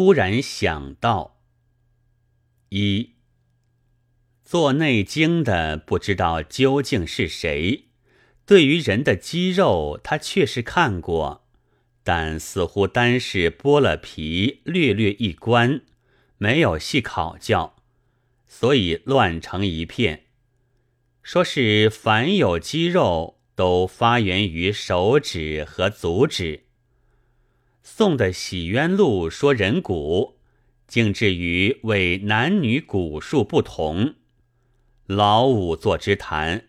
突然想到：一做《内经》的不知道究竟是谁，对于人的肌肉，他确实看过，但似乎单是剥了皮，略略一观，没有细考教，所以乱成一片。说是凡有肌肉，都发源于手指和足指。宋的《洗冤录》说人骨，竟至于为男女骨数不同。老五座之谈，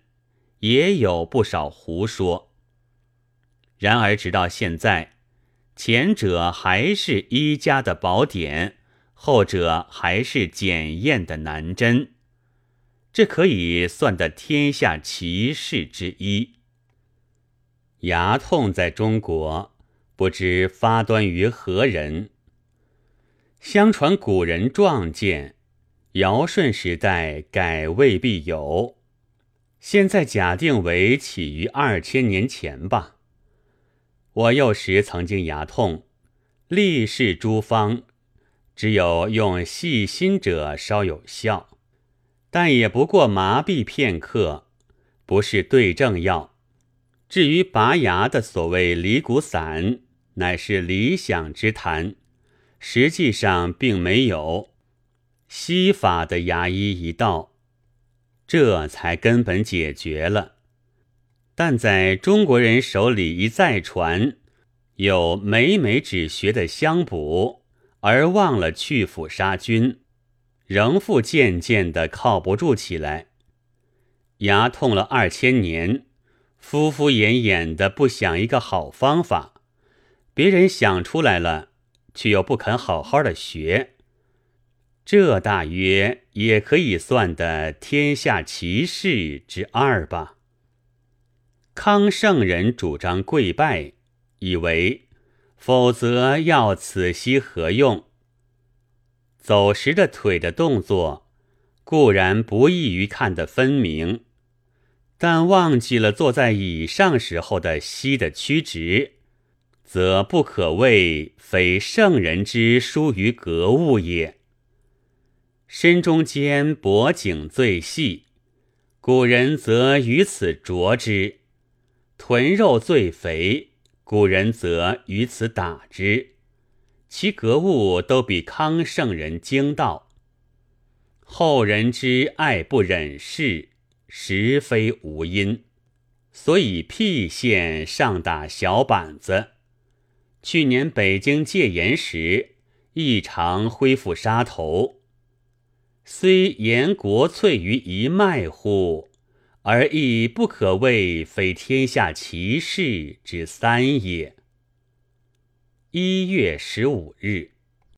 也有不少胡说。然而直到现在，前者还是医家的宝典，后者还是检验的难针。这可以算得天下奇事之一。牙痛在中国不知发端于何人。相传古人壮见，尧舜时代改未必有。现在假定为起于二千年前吧。我幼时曾经牙痛，历试诸方，只有用细心者稍有效。但也不过麻痹片刻，不是对症药。至于拔牙的所谓离骨散，乃是理想之谈，实际上并没有。西法的牙医一到，这才根本解决了。但在中国人手里一再传，有每每只学的相补，而忘了去腐杀菌。仍复渐渐的靠不住起来，牙痛了二千年，敷敷衍衍的不想一个好方法，别人想出来了，却又不肯好好的学，这大约也可以算得天下奇事之二吧。康圣人主张跪拜，以为否则要此息何用？走时的腿的动作固然不易于看得分明，但忘记了坐在椅上时候的膝的曲直，则不可谓非圣人之疏于格物也。身中间脖颈最细，古人则于此着之；臀肉最肥，古人则于此打之。其格物都比康圣人精到，后人之爱不忍视，实非无因。所以辟县上打小板子。去年北京戒严时，异常恢复杀头。虽言国粹于一脉乎，而亦不可谓非天下奇事之三也。一月十五日。